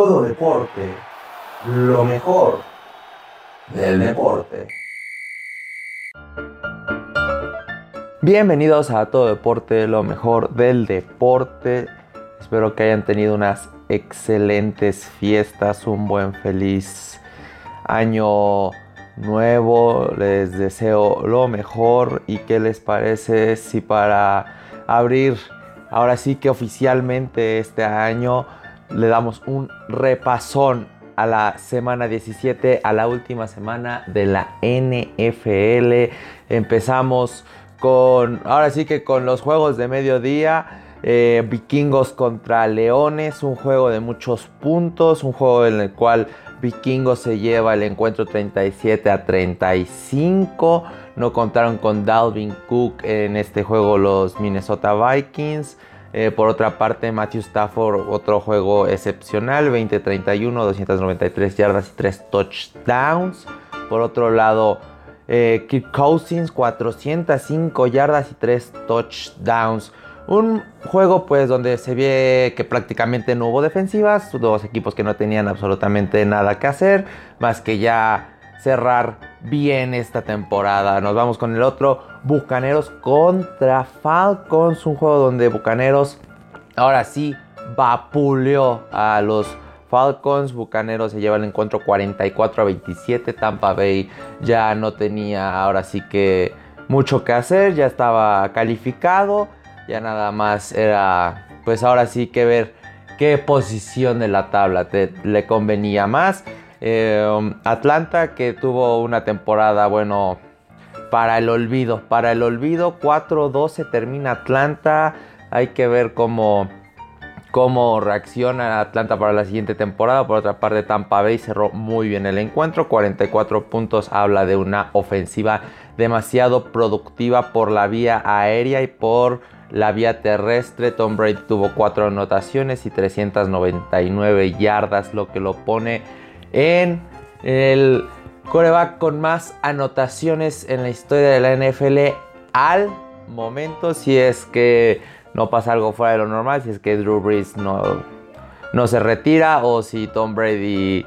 todo deporte, lo mejor del deporte. Bienvenidos a Todo Deporte, lo mejor del deporte. Espero que hayan tenido unas excelentes fiestas, un buen feliz año nuevo. Les deseo lo mejor y qué les parece si para abrir ahora sí que oficialmente este año le damos un repasón a la semana 17, a la última semana de la NFL. Empezamos con, ahora sí que con los juegos de mediodía. Eh, vikingos contra Leones, un juego de muchos puntos, un juego en el cual Vikingos se lleva el encuentro 37 a 35. No contaron con Dalvin Cook en este juego los Minnesota Vikings. Eh, por otra parte, Matthew Stafford, otro juego excepcional, 20-31, 293 yardas y 3 touchdowns. Por otro lado, eh, Kirk Cousins, 405 yardas y 3 touchdowns. Un juego pues donde se ve que prácticamente no hubo defensivas, dos equipos que no tenían absolutamente nada que hacer, más que ya cerrar bien esta temporada. Nos vamos con el otro, Bucaneros contra Falcons, un juego donde Bucaneros ahora sí vapuleó a los Falcons. Bucaneros se lleva el encuentro 44 a 27. Tampa Bay ya no tenía ahora sí que mucho que hacer, ya estaba calificado. Ya nada más era, pues ahora sí que ver qué posición de la tabla te, le convenía más. Eh, Atlanta que tuvo una temporada, bueno, para el olvido. Para el olvido, 4-12 termina Atlanta. Hay que ver cómo, cómo reacciona Atlanta para la siguiente temporada. Por otra parte, Tampa Bay cerró muy bien el encuentro. 44 puntos habla de una ofensiva demasiado productiva por la vía aérea y por la vía terrestre. Tom Brady tuvo 4 anotaciones y 399 yardas, lo que lo pone en el coreback con más anotaciones en la historia de la NFL al momento. Si es que no pasa algo fuera de lo normal, si es que Drew Brees no, no se retira o si Tom Brady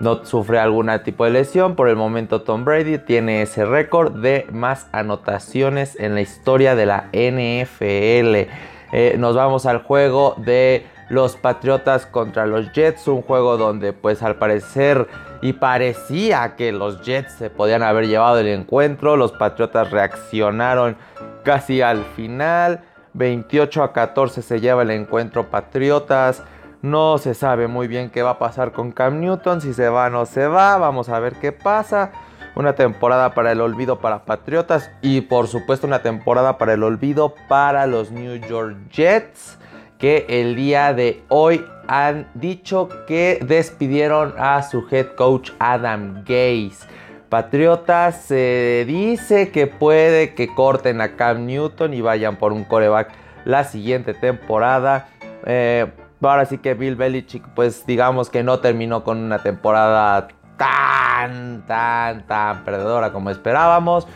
no sufre algún tipo de lesión. Por el momento Tom Brady tiene ese récord de más anotaciones en la historia de la NFL. Eh, nos vamos al juego de los Patriotas contra los Jets, un juego donde pues al parecer y parecía que los Jets se podían haber llevado el encuentro, los Patriotas reaccionaron casi al final, 28 a 14 se lleva el encuentro Patriotas. No se sabe muy bien qué va a pasar con Cam Newton, si se va o no se va, vamos a ver qué pasa. Una temporada para el olvido para Patriotas y por supuesto una temporada para el olvido para los New York Jets que el día de hoy han dicho que despidieron a su head coach Adam Gaze. Patriotas se dice que puede que corten a Cam Newton y vayan por un coreback la siguiente temporada. Eh, ahora sí que Bill Belichick, pues digamos que no terminó con una temporada tan, tan, tan perdedora como esperábamos.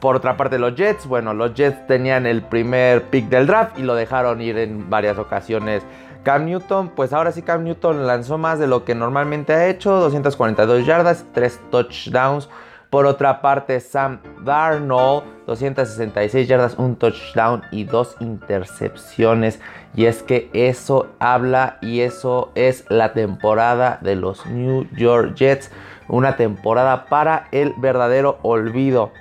Por otra parte, los Jets, bueno, los Jets tenían el primer pick del draft y lo dejaron ir en varias ocasiones. Cam Newton, pues ahora sí Cam Newton lanzó más de lo que normalmente ha hecho, 242 yardas, 3 touchdowns. Por otra parte, Sam Darnold, 266 yardas, un touchdown y dos intercepciones. Y es que eso habla y eso es la temporada de los New York Jets. Una temporada para el verdadero olvido.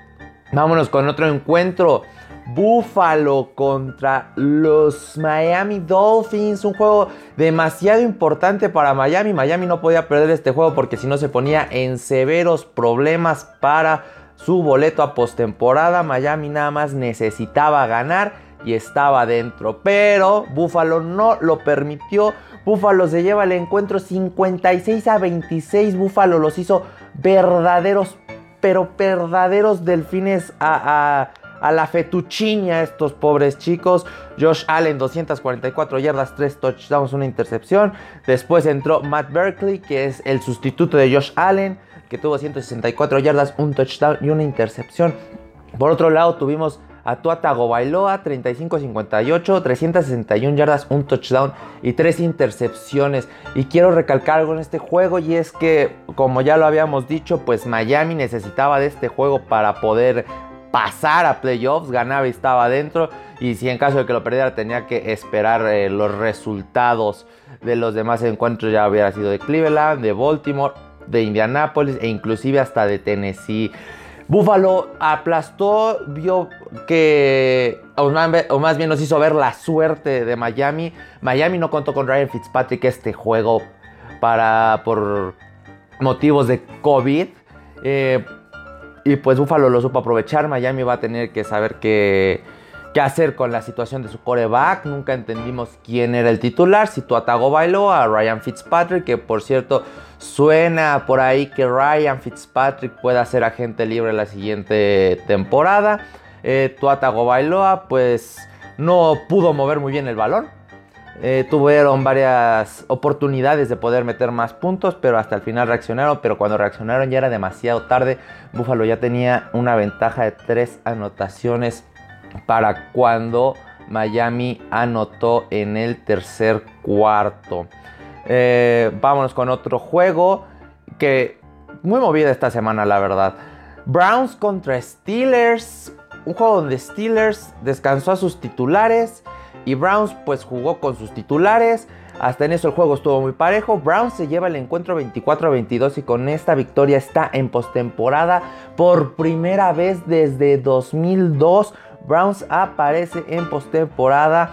Vámonos con otro encuentro. Buffalo contra los Miami Dolphins. Un juego demasiado importante para Miami. Miami no podía perder este juego porque si no se ponía en severos problemas para su boleto a postemporada. Miami nada más necesitaba ganar y estaba dentro. Pero Buffalo no lo permitió. Buffalo se lleva el encuentro 56 a 26. Buffalo los hizo verdaderos pero verdaderos delfines a, la fetuchinia estos pobres chicos. Josh Allen, 244 yardas, 3 touchdowns, una intercepción. Después entró Matt Berkeley, que es el sustituto de Josh Allen, que tuvo 164 yardas, un touchdown y una intercepción. Por otro lado, tuvimos a Tua Tagovailoa, 35-58, 361 yardas, un touchdown y tres intercepciones. Y quiero recalcar algo en este juego y es que, como ya lo habíamos dicho, pues Miami necesitaba de este juego para poder pasar a playoffs, ganaba y estaba dentro. Y si en caso de que lo perdiera tenía que esperar eh, los resultados de los demás encuentros, ya hubiera sido de Cleveland, de Baltimore, de Indianapolis e inclusive hasta de Tennessee. Buffalo aplastó, vio que, o más bien nos hizo ver la suerte de Miami. Miami no contó con Ryan Fitzpatrick este juego para, por motivos de COVID. Eh, y pues Buffalo lo supo aprovechar. Miami va a tener que saber qué, qué hacer con la situación de su coreback. Nunca entendimos quién era el titular. Si tu Atago bailó a Ryan Fitzpatrick, que por cierto Suena por ahí que Ryan Fitzpatrick pueda ser agente libre la siguiente temporada. Eh, Tuata Bailoa pues no pudo mover muy bien el balón. Eh, tuvieron varias oportunidades de poder meter más puntos, pero hasta el final reaccionaron. Pero cuando reaccionaron ya era demasiado tarde. Buffalo ya tenía una ventaja de tres anotaciones para cuando Miami anotó en el tercer cuarto. Eh, vámonos con otro juego que muy movida esta semana, la verdad. Browns contra Steelers. Un juego donde Steelers descansó a sus titulares y Browns pues jugó con sus titulares. Hasta en eso el juego estuvo muy parejo. Browns se lleva el encuentro 24 a 22 y con esta victoria está en postemporada por primera vez desde 2002. Browns aparece en postemporada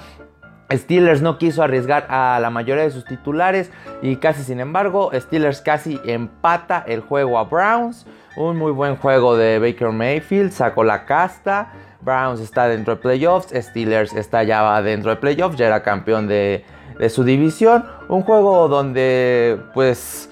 Steelers no quiso arriesgar a la mayoría de sus titulares y casi sin embargo Steelers casi empata el juego a Browns. Un muy buen juego de Baker Mayfield, sacó la casta. Browns está dentro de playoffs, Steelers está ya dentro de playoffs, ya era campeón de, de su división. Un juego donde pues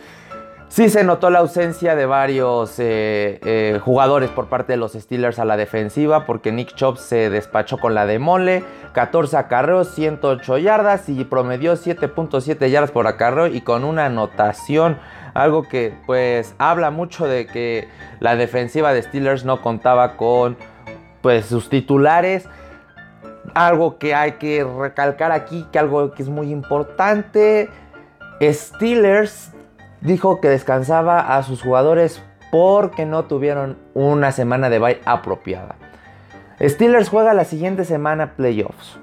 Sí se notó la ausencia de varios eh, eh, jugadores por parte de los Steelers a la defensiva porque Nick Chubb se despachó con la de mole, 14 acarreos, 108 yardas y promedió 7.7 yardas por acarreo y con una anotación, algo que pues habla mucho de que la defensiva de Steelers no contaba con pues sus titulares. Algo que hay que recalcar aquí, que algo que es muy importante. Steelers dijo que descansaba a sus jugadores porque no tuvieron una semana de bye apropiada. Steelers juega la siguiente semana playoffs.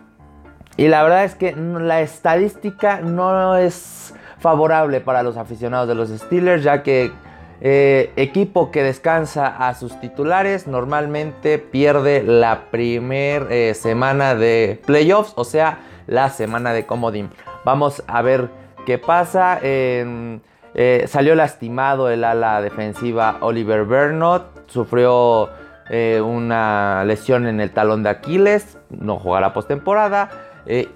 Y la verdad es que la estadística no es favorable para los aficionados de los Steelers, ya que eh, equipo que descansa a sus titulares normalmente pierde la primera eh, semana de playoffs, o sea, la semana de comodín. Vamos a ver qué pasa. en eh, salió lastimado el ala defensiva Oliver Bernot. Sufrió eh, una lesión en el talón de Aquiles. No jugará postemporada. Eh,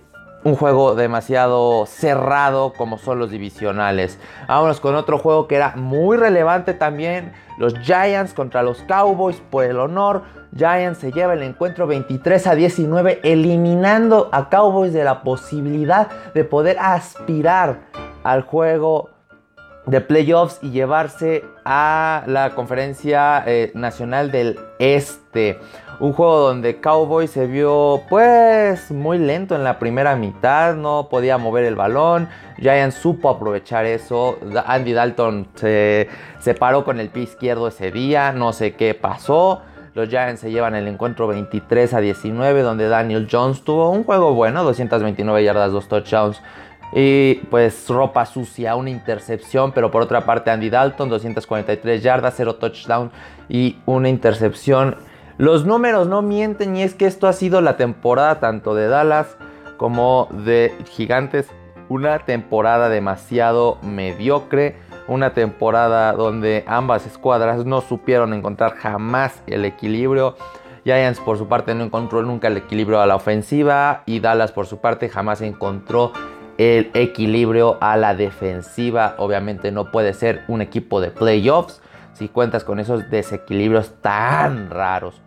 un juego demasiado cerrado como son los divisionales. Vámonos con otro juego que era muy relevante también. Los Giants contra los Cowboys por el honor. Giants se lleva el encuentro 23 a 19 eliminando a Cowboys de la posibilidad de poder aspirar al juego de playoffs y llevarse a la conferencia eh, nacional del este. Un juego donde Cowboy se vio pues muy lento en la primera mitad, no podía mover el balón. Giants supo aprovechar eso. Andy Dalton se, se paró con el pie izquierdo ese día, no sé qué pasó. Los Giants se llevan el encuentro 23 a 19 donde Daniel Jones tuvo un juego bueno, 229 yardas, 2 touchdowns. Y pues ropa sucia, una intercepción, pero por otra parte Andy Dalton, 243 yardas, 0 touchdown y una intercepción. Los números no mienten y es que esto ha sido la temporada tanto de Dallas como de Gigantes. Una temporada demasiado mediocre, una temporada donde ambas escuadras no supieron encontrar jamás el equilibrio. Giants por su parte no encontró nunca el equilibrio a la ofensiva y Dallas por su parte jamás encontró el equilibrio a la defensiva. Obviamente no puede ser un equipo de playoffs si cuentas con esos desequilibrios tan raros.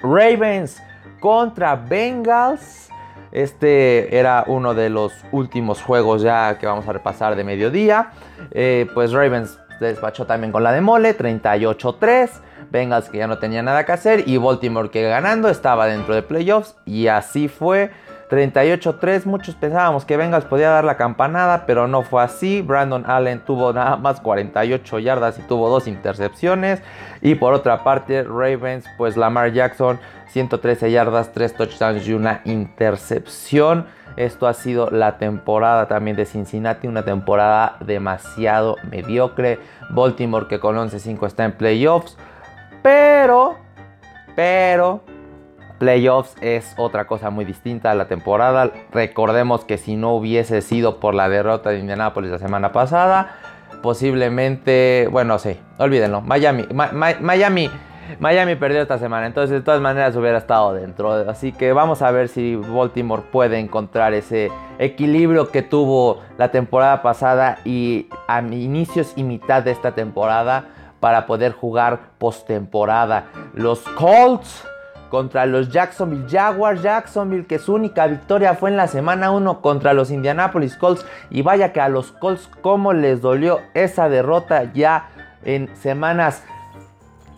Ravens contra Bengals. Este era uno de los últimos juegos ya que vamos a repasar de mediodía. Eh, pues Ravens despachó también con la de mole, 38-3. Bengals que ya no tenía nada que hacer y Baltimore que ganando estaba dentro de playoffs y así fue. 38-3, muchos pensábamos que Bengals podía dar la campanada, pero no fue así. Brandon Allen tuvo nada más 48 yardas y tuvo dos intercepciones. Y por otra parte, Ravens, pues Lamar Jackson, 113 yardas, 3 touchdowns y una intercepción. Esto ha sido la temporada también de Cincinnati, una temporada demasiado mediocre. Baltimore que con 11-5 está en playoffs. Pero, pero, playoffs es otra cosa muy distinta a la temporada. Recordemos que si no hubiese sido por la derrota de Indianapolis la semana pasada, posiblemente, bueno, sí, olvídenlo. Miami, Miami, Miami perdió esta semana, entonces de todas maneras hubiera estado dentro. Así que vamos a ver si Baltimore puede encontrar ese equilibrio que tuvo la temporada pasada y a inicios y mitad de esta temporada para poder jugar postemporada. Los Colts contra los Jacksonville Jaguars. Jacksonville que su única victoria fue en la semana 1 contra los Indianapolis Colts. Y vaya que a los Colts cómo les dolió esa derrota ya en semanas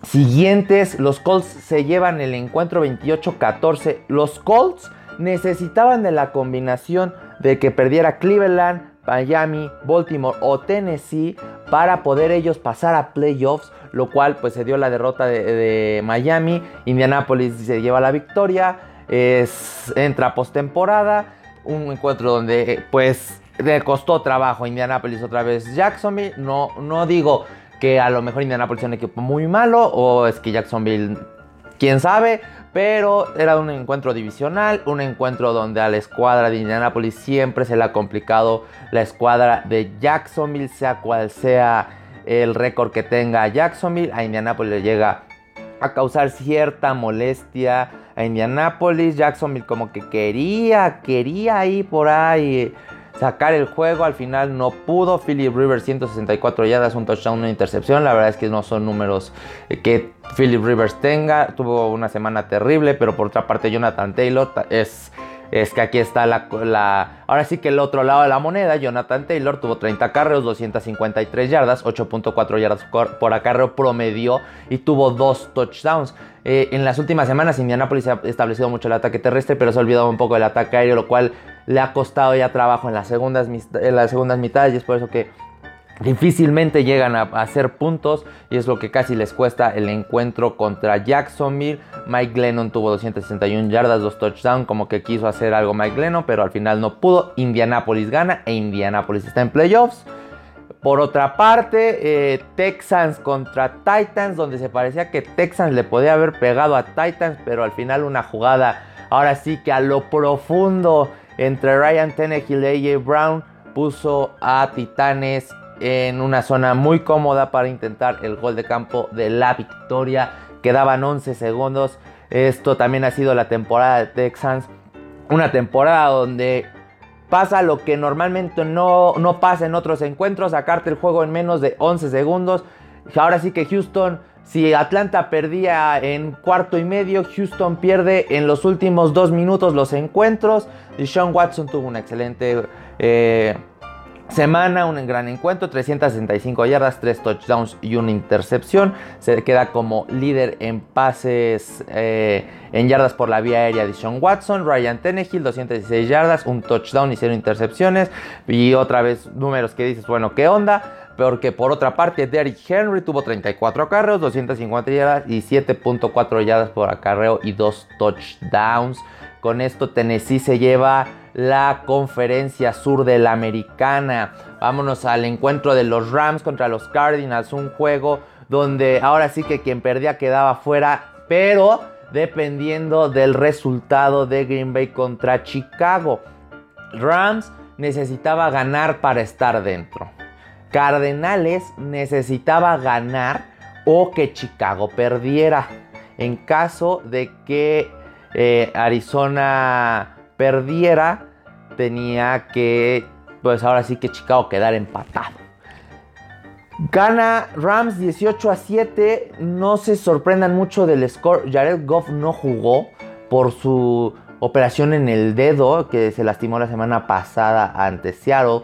siguientes. Los Colts se llevan el encuentro 28-14. Los Colts necesitaban de la combinación de que perdiera Cleveland, Miami, Baltimore o Tennessee para poder ellos pasar a playoffs, lo cual pues se dio la derrota de, Miami, Indianapolis se lleva la victoria, es, entra postemporada, un encuentro donde pues le costó trabajo Indianapolis otra vez Jacksonville, no, no digo que a lo mejor Indianapolis es un equipo muy malo o es que Jacksonville, quién sabe, pero era un encuentro divisional, un encuentro donde a la escuadra de Indianapolis siempre se le ha complicado la escuadra de Jacksonville, sea cual sea el récord que tenga Jacksonville, a Indianapolis le llega a causar cierta molestia a Indianapolis, Jacksonville como que quería, quería ir por ahí sacar el juego. Al final no pudo. Philip Rivers 164 yardas, un touchdown, una intercepción. La verdad es que no son números que Philip Rivers tenga. Tuvo una semana terrible, pero por otra parte Jonathan Taylor es es que aquí está la, Ahora sí que el otro lado de la moneda, Jonathan Taylor tuvo 30 carreos, 253 yardas, 8.4 yardas por acarreo promedio y tuvo dos touchdowns. Eh, en las últimas semanas Indianapolis ha establecido mucho el ataque terrestre, pero se ha olvidado un poco del ataque aéreo, lo cual le ha costado ya trabajo en las segundas, en las segundas mitades y es por eso que difícilmente llegan a, hacer puntos y es lo que casi les cuesta el encuentro contra Jacksonville. Mike Glennon tuvo 261 yardas, dos touchdowns, como que quiso hacer algo Mike Glennon, pero al final no pudo. Indianapolis gana e Indianapolis está en playoffs. Por otra parte, eh, Texans contra Titans, donde se parecía que Texans le podía haber pegado a Titans, pero al final una jugada, ahora sí que a lo profundo entre Ryan Tannehill y AJ Brown, puso a Titanes en una zona muy cómoda para intentar el gol de campo de la victoria. Quedaban 11 segundos. Esto también ha sido la temporada de Texans. Una temporada donde pasa lo que normalmente no, no pasa en otros encuentros. Sacarte el juego en menos de 11 segundos. Ahora sí que Houston, si Atlanta perdía en cuarto y medio, Houston pierde en los últimos dos minutos los encuentros. Y Sean Watson tuvo una excelente... Eh, Semana, un gran encuentro, 365 yardas, 3 touchdowns y una intercepción. Se queda como líder en pases eh, en yardas por la vía aérea de Sean Watson. Ryan Tenehill, 216 yardas, un touchdown y 0 intercepciones. Y otra vez números que dices, bueno, ¿qué onda? Porque por otra parte, Derrick Henry tuvo 34 acarreos, 250 yardas y 7.4 yardas por acarreo y 2 touchdowns. Con esto Tennessee se lleva la conferencia sur de la americana. Vámonos al encuentro de los Rams contra los Cardinals, un juego donde ahora sí que quien perdía quedaba fuera, pero dependiendo del resultado de Green Bay contra Chicago. Rams necesitaba ganar para estar dentro. Cardenales necesitaba ganar o que Chicago perdiera. En caso de que eh, Arizona perdiera, tenía que, pues ahora sí que Chicago quedar empatado. Gana Rams 18 a 7. No se sorprendan mucho del score. Jared Goff no jugó por su operación en el dedo que se lastimó la semana pasada ante Seattle.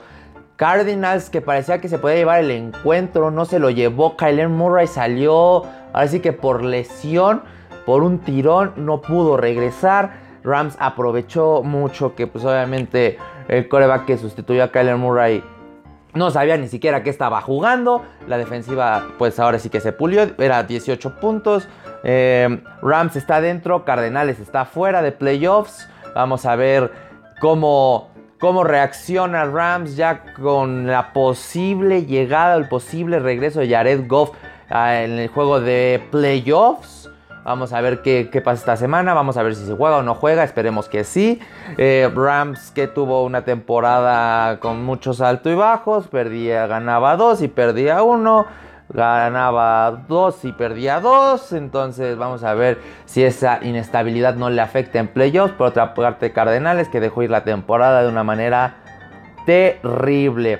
Cardinals que parecía que se podía llevar el encuentro, no se lo llevó. Kyler Murray salió, ahora sí que por lesión, por un tirón, no pudo regresar. Rams aprovechó mucho que pues obviamente el coreback que sustituyó a Kyler Murray no sabía ni siquiera que estaba jugando. La defensiva pues ahora sí que se pulió, era 18 puntos. Eh, Rams está dentro, Cardenales está fuera de playoffs. Vamos a ver cómo cómo reacciona Rams ya con la posible llegada, el posible regreso de Jared Goff ah, en el juego de playoffs. Vamos a ver qué, pasa esta semana. Vamos a ver si se juega o no juega. Esperemos que sí. Eh, Rams que tuvo una temporada con muchos altos y bajos. Perdía, ganaba dos y perdía uno ganaba 2 y perdía 2. Entonces vamos a ver si esa inestabilidad no le afecta en playoffs. Por otra parte, Cardenales que dejó ir la temporada de una manera terrible.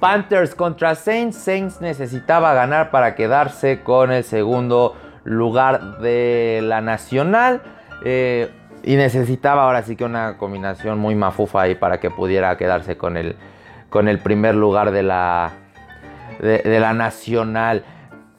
Panthers contra Saints. Saints necesitaba ganar para quedarse con el segundo lugar de la nacional. Eh, y necesitaba ahora sí que una combinación muy mafufa ahí para que pudiera quedarse con el, con el primer lugar de la, de, la Nacional.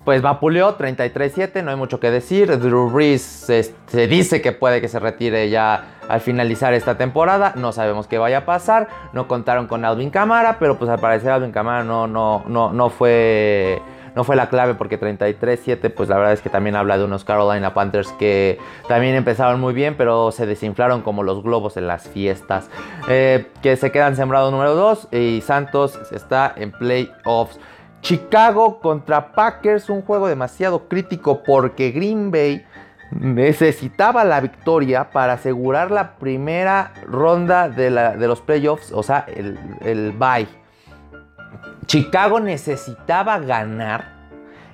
Pues vapuleó 33-7, no hay mucho que decir. Drew Brees se, dice que puede que se retire ya al finalizar esta temporada. No sabemos qué vaya a pasar. No contaron con Alvin Camara, pero pues al parecer Alvin Camara no, no, no, no fue no fue la clave porque 33-7 pues la verdad es que también habla de unos Carolina Panthers que también empezaron muy bien pero se desinflaron como los globos en las fiestas. Eh, que se quedan sembrados número 2 y Santos está en playoffs. Chicago contra Packers, un juego demasiado crítico porque Green Bay necesitaba la victoria para asegurar la primera ronda de, los playoffs, o sea, el, el bye. Chicago necesitaba ganar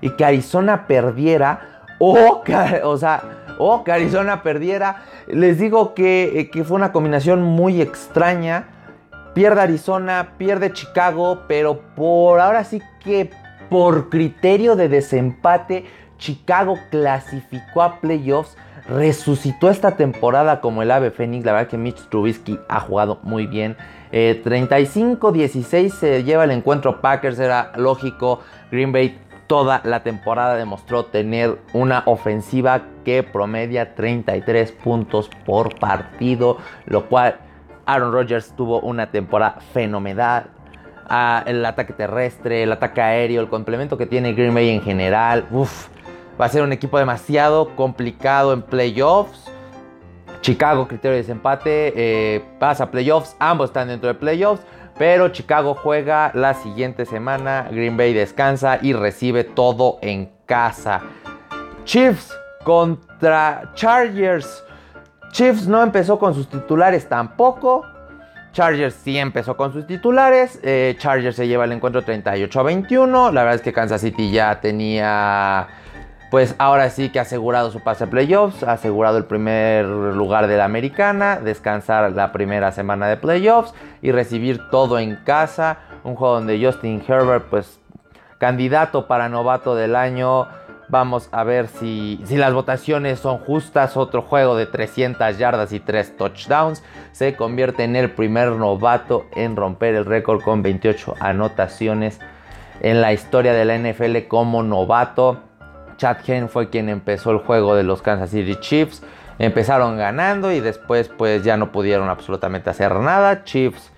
y que Arizona perdiera o, o sea, o que Arizona perdiera. Les digo que, eh, que fue una combinación muy extraña. Pierde Arizona, pierde Chicago, pero por ahora sí que por criterio de desempate, Chicago clasificó a playoffs, resucitó esta temporada como el ave fénix. La verdad que Mitch Trubisky ha jugado muy bien. 35-16 eh, se lleva el encuentro Packers, era lógico. Green Bay toda la temporada demostró tener una ofensiva que promedia 33 puntos por partido, lo cual Aaron Rodgers tuvo una temporada fenomenal. El ataque terrestre, el ataque aéreo, el complemento que tiene Green Bay en general. va a ser un equipo demasiado complicado en playoffs. Chicago, criterio de desempate, eh, pasa playoffs. Ambos están dentro de playoffs. Pero Chicago juega la siguiente semana. Green Bay descansa y recibe todo en casa. Chiefs contra Chargers. Chiefs no empezó con sus titulares tampoco. Chargers sí empezó con sus titulares. Eh, Chargers se lleva el encuentro 38 a 21. La verdad es que Kansas City ya tenía, pues ahora sí que ha asegurado su pase a playoffs, asegurado el primer lugar de la americana, descansar la primera semana de playoffs y recibir todo en casa. Un juego donde Justin Herbert, pues candidato para novato del año Vamos a ver si, las votaciones son justas. Otro juego de 300 yardas y 3 touchdowns. Se convierte en el primer novato en romper el récord con 28 anotaciones en la historia de la NFL como novato. Chad Henne fue quien empezó el juego de los Kansas City Chiefs. Empezaron ganando y después pues ya no pudieron absolutamente hacer nada. Chiefs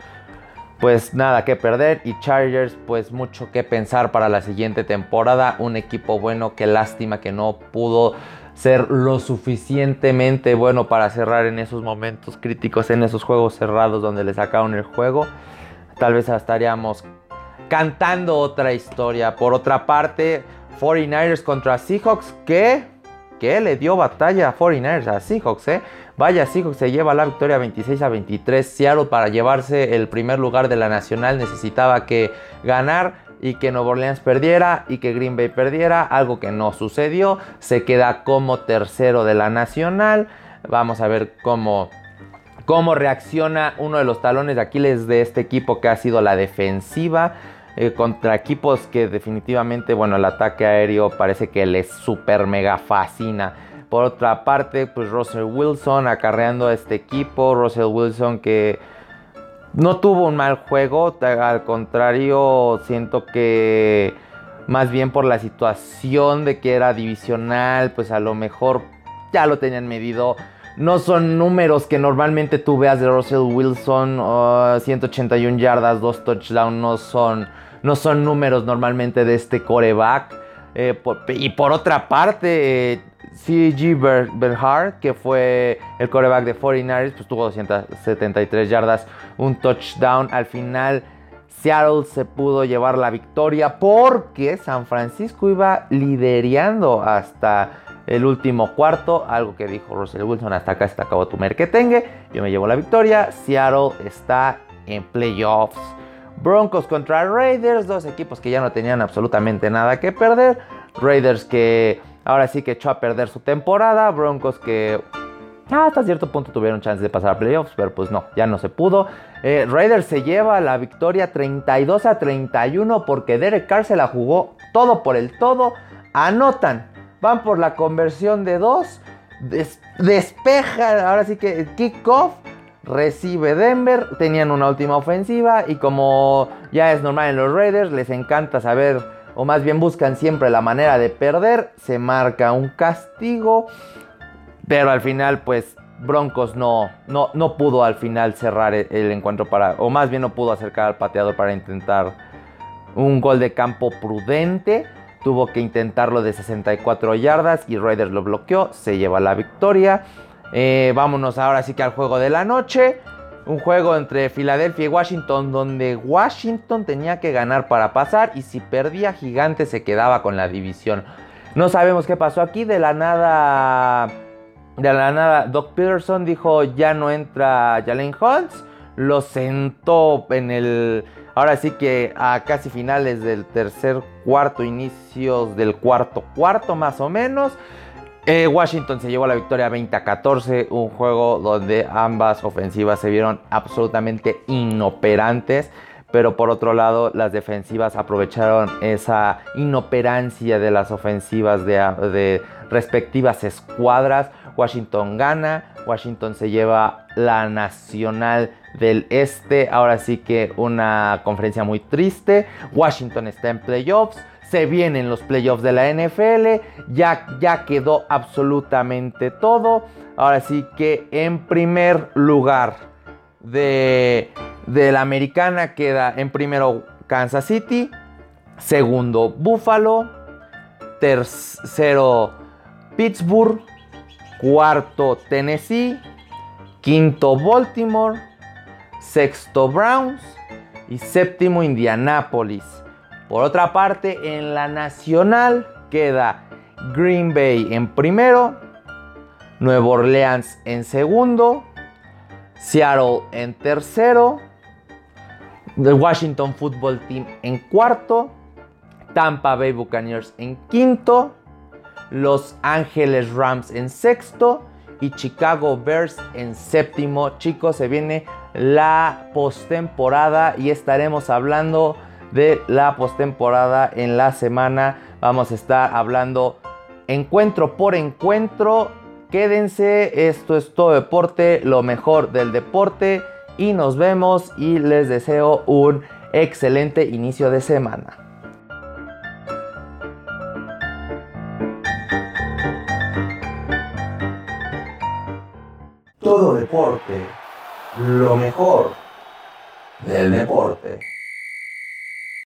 pues nada que perder y Chargers pues mucho que pensar para la siguiente temporada. Un equipo bueno, qué lástima que no pudo ser lo suficientemente bueno para cerrar en esos momentos críticos, en esos juegos cerrados donde le sacaron el juego. Tal vez estaríamos cantando otra historia. Por otra parte, 49ers contra Seahawks, que, que le dio batalla a 49ers a Seahawks, ¿eh? Vaya, Seahawks se lleva la victoria 26 a 23. Seattle para llevarse el primer lugar de la nacional necesitaba que ganar y que Nueva Orleans perdiera y que Green Bay perdiera, algo que no sucedió. Se queda como tercero de la nacional. Vamos a ver cómo, cómo reacciona uno de los talones de Aquiles de este equipo que ha sido la defensiva. Eh, contra equipos que definitivamente, bueno, el ataque aéreo parece que les super mega fascina. Por otra parte, pues Russell Wilson acarreando a este equipo. Russell Wilson que no tuvo un mal juego, al contrario, siento que más bien por la situación de que era divisional, pues a lo mejor ya lo tenían medido. No son números que normalmente tú veas de Russell Wilson, 181 yardas, 2 touchdowns, no son, no son números normalmente de este coreback. Eh, y por otra parte, C.G. Berhard, que fue el coreback de 49ers, pues tuvo 273 yardas, un touchdown. Al final, Seattle se pudo llevar la victoria porque San Francisco iba liderando hasta el último cuarto. Algo que dijo Russell Wilson: hasta acá se acabó tu merquetengue. Yo me llevo la victoria. Seattle está en playoffs. Broncos contra Raiders, dos equipos que ya no tenían absolutamente nada que perder. Raiders que ahora sí que echó a perder su temporada. Broncos que hasta cierto punto tuvieron chance de pasar a playoffs, pero pues no, ya no se pudo. Eh, Raiders se lleva la victoria 32 a 31 porque Derek Carr se la jugó todo por el todo. Anotan, van por la conversión de dos, despeja, ahora sí que kickoff. Recibe Denver, tenían una última ofensiva y como ya es normal en los Raiders, les encanta saber o más bien buscan siempre la manera de perder, se marca un castigo, pero al final pues Broncos no, no, no pudo al final cerrar el, encuentro para, o más bien no pudo acercar al pateador para intentar un gol de campo prudente. Tuvo que intentarlo de 64 yardas y Raiders lo bloqueó, se lleva la victoria. Eh, vámonos ahora sí que al juego de la noche. Un juego entre Filadelfia y Washington donde Washington tenía que ganar para pasar y si perdía Gigante se quedaba con la división. No sabemos qué pasó aquí, de la nada de la nada Doc Peterson dijo ya no entra Jalen Hunts, lo sentó en el ahora sí que a casi finales del tercer cuarto, inicios del cuarto cuarto más o menos. Eh, Washington se llevó la victoria 20 a 14, un juego donde ambas ofensivas se vieron absolutamente inoperantes, pero por otro lado las defensivas aprovecharon esa inoperancia de las ofensivas de, de respectivas escuadras. Washington gana, Washington se lleva la Nacional del Este, ahora sí que una conferencia muy triste, Washington está en playoffs se vienen los playoffs de la NFL, ya, ya quedó absolutamente todo. Ahora sí que en primer lugar de, de la americana queda en primero Kansas City, segundo Buffalo, tercero Pittsburgh, cuarto Tennessee, quinto Baltimore, sexto Browns y séptimo Indianapolis. Por otra parte, en la nacional queda Green Bay en primero, Nueva Orleans en segundo, Seattle en tercero, The Washington Football Team en cuarto, Tampa Bay Buccaneers en quinto, Los Ángeles Rams en sexto y Chicago Bears en séptimo. Chicos, se viene la postemporada y estaremos hablando de la postemporada en la semana. Vamos a estar hablando encuentro por encuentro. Quédense, esto es todo deporte, lo mejor del deporte y nos vemos y les deseo un excelente inicio de semana. Todo deporte, lo mejor del deporte.